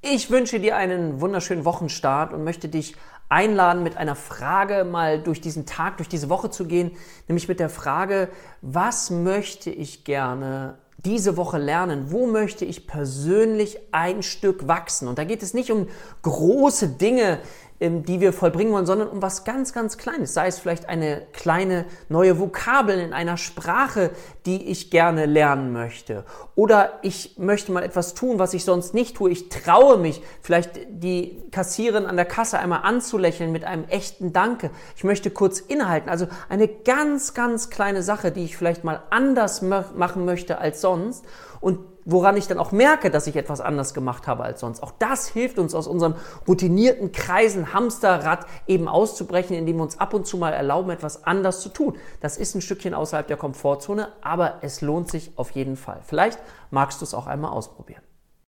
Ich wünsche dir einen wunderschönen Wochenstart und möchte dich einladen, mit einer Frage mal durch diesen Tag, durch diese Woche zu gehen, nämlich mit der Frage, was möchte ich gerne diese Woche lernen? Wo möchte ich persönlich ein Stück wachsen? Und da geht es nicht um große Dinge, die wir vollbringen wollen, sondern um was ganz, ganz Kleines. Sei es vielleicht eine kleine neue Vokabel in einer Sprache, die ich gerne lernen möchte. Oder ich möchte mal etwas tun, was ich sonst nicht tue. Ich traue mich, vielleicht die Kassiererin an der Kasse einmal anzulächeln mit einem echten Danke. Ich möchte kurz innehalten. Also eine ganz, ganz kleine Sache, die ich vielleicht mal anders machen möchte als sonst. Und woran ich dann auch merke, dass ich etwas anders gemacht habe als sonst. Auch das hilft uns aus unseren routinierten Kreisen Hamsterrad eben auszubrechen, indem wir uns ab und zu mal erlauben, etwas anders zu tun. Das ist ein Stückchen außerhalb der Komfortzone, aber es lohnt sich auf jeden Fall. Vielleicht magst du es auch einmal ausprobieren.